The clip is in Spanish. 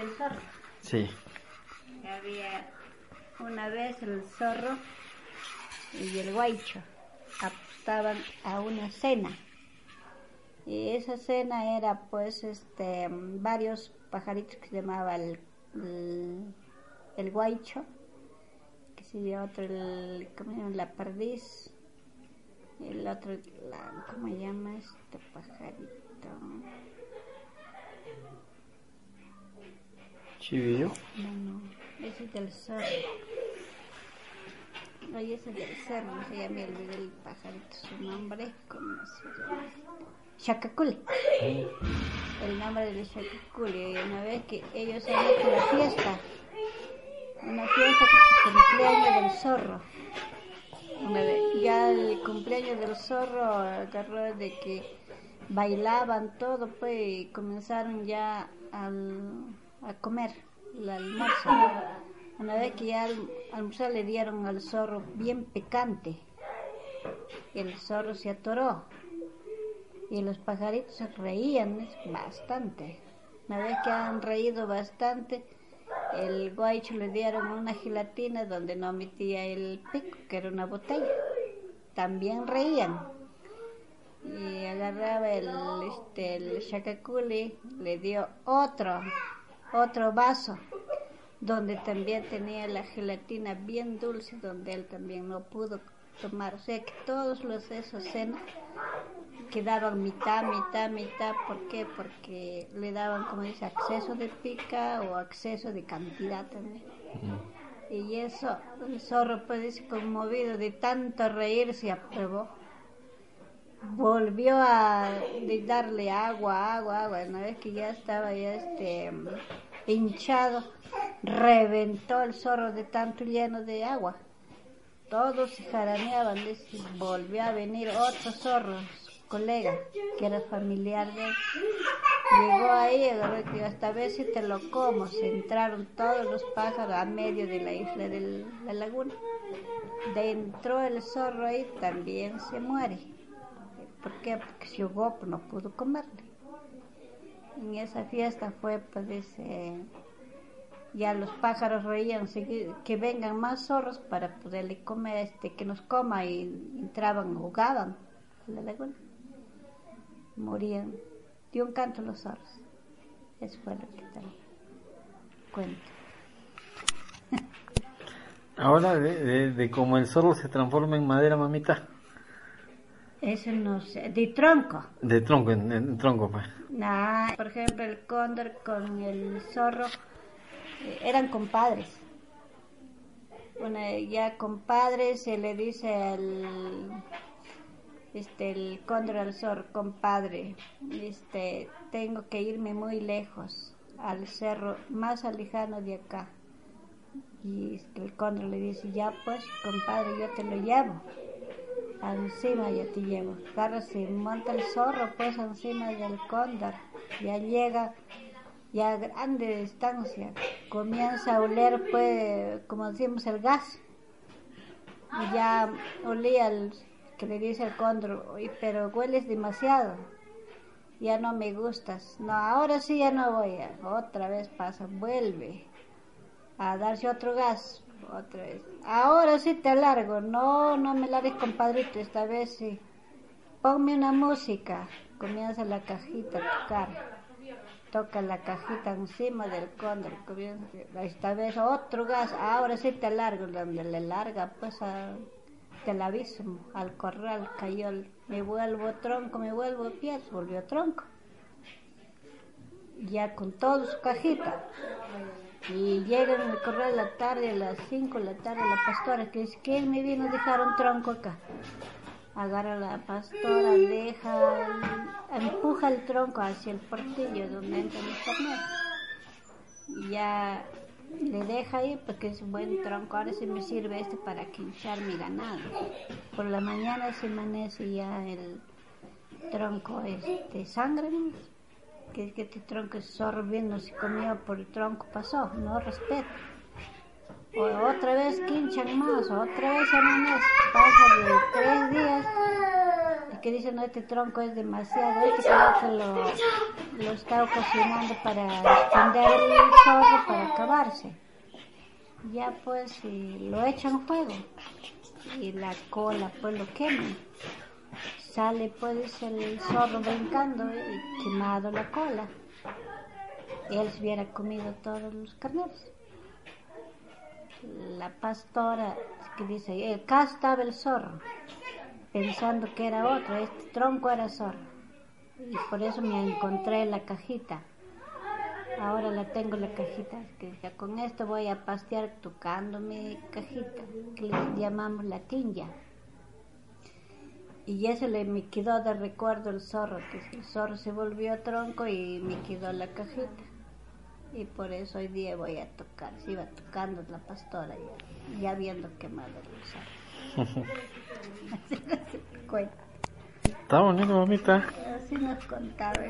el zorro. Sí. Había una vez el zorro y el guaycho estaban a una cena. Y esa cena era pues este varios pajaritos que se llamaba el, el, guaycho, que se dio otro el, ¿cómo se llama? la perdiz, el otro, la, ¿cómo se llama este pajarito? ¿Chivillo? No, no, ese es del cerro. Oye, ese es del cerro, no me olvidé el pajarito, su nombre, ¿cómo se llama? Chacaculi. El nombre de Chacaculi. Una vez que ellos han hecho la fiesta, una fiesta cumpleaños del zorro. ya el cumpleaños del zorro agarró de que bailaban todo, pues, y comenzaron ya a comer el almuerzo. Una vez que ya al le dieron al zorro bien picante, el zorro se atoró y los pajaritos reían bastante. Una vez que han reído bastante, el guaycho le dieron una gelatina donde no metía el pico, que era una botella. También reían. Y agarraba el, este, el chacaculi, le dio otro, otro vaso, donde también tenía la gelatina bien dulce, donde él también no pudo tomar. O sea que todos los esos cenas quedaban mitad, mitad, mitad. ¿Por qué? Porque le daban, como dice, acceso de pica o acceso de cantidad también. Y eso, el zorro pues conmovido de tanto reír se aprobó. Volvió a darle agua, agua, agua. Una vez que ya estaba ya este hinchado, reventó el zorro de tanto lleno de agua. Todos se jaraneaban, volvió a venir otro zorro, colega, que era familiar de él. Llegó ahí, y esta vez si te lo como. Se entraron todos los pájaros a medio de la isla de la laguna. Dentro el zorro ahí también se muere. ¿Por qué? Porque se ahogó, pues no pudo comerle. En esa fiesta fue, pues, dice, ya los pájaros reían que vengan más zorros para poderle comer, este, que nos coma y entraban, ahogaban la laguna morían de un canto los zorros. Eso fue lo que te cuento. Ahora, de, de, cómo el zorro se transforma en madera, mamita. Eso no sé, de tronco. De tronco, en, tronco, pues. Nah, por ejemplo, el cóndor con el zorro eh, eran compadres. Bueno, ya compadres se le dice al este, el cóndor al zorro, compadre, este, tengo que irme muy lejos, al cerro más alejado de acá. Y este, el cóndor le dice, ya pues, compadre, yo te lo llevo. Encima ya te llevo. Claro, se monta el zorro pues encima del cóndor. Ya llega ya a grande distancia. Comienza a oler pues, como decimos, el gas. Y ya olía el que le dice al cóndor, pero hueles demasiado, ya no me gustas, no, ahora sí ya no voy, otra vez pasa, vuelve a darse otro gas, otra vez, ahora sí te largo, no, no me largues compadrito, esta vez sí, ponme una música, comienza la cajita a tocar. Toca la cajita encima del cóndor, esta vez otro gas, ahora sí te largo, donde le larga pues a el abismo, al corral cayó, me vuelvo tronco, me vuelvo pies, volvió tronco. Ya con todo su cajita. Y llegan al corral la tarde, a las 5 de la tarde, la pastora que dice, ¿quién me vino a dejar un tronco acá? Agarra la pastora, deja, empuja el tronco hacia el portillo donde entran los torneos. Ya le deja ahí porque es un buen tronco. Ahora se me sirve este para quinchar mi ganado. Por la mañana se amanece ya el tronco este sangre, que es que este tronco es sorbiendo, se comió por el tronco, pasó, no respeto. O otra vez quinchan más, otra vez amanece, pasa de tres días que dicen no este tronco es demasiado este que lo, está ocasionando para extender el sol acabarse. Ya pues lo echan fuego y la cola pues lo queman. Sale pues el zorro brincando y quemado la cola. Él se hubiera comido todos los carneros. La pastora que dice, acá estaba el zorro, pensando que era otro, este tronco era zorro. Y por eso me encontré la cajita. Ahora la tengo la cajita, que ya con esto voy a pastear tocando mi cajita, que le llamamos la tinja. Y eso le me quedó de recuerdo el zorro, que el zorro se volvió tronco y me quedó la cajita. Y por eso hoy día voy a tocar, se iba tocando la pastora ya, ya viendo quemado el zorro. Así nos cuenta. Está bonito, mamita. Así nos contaba.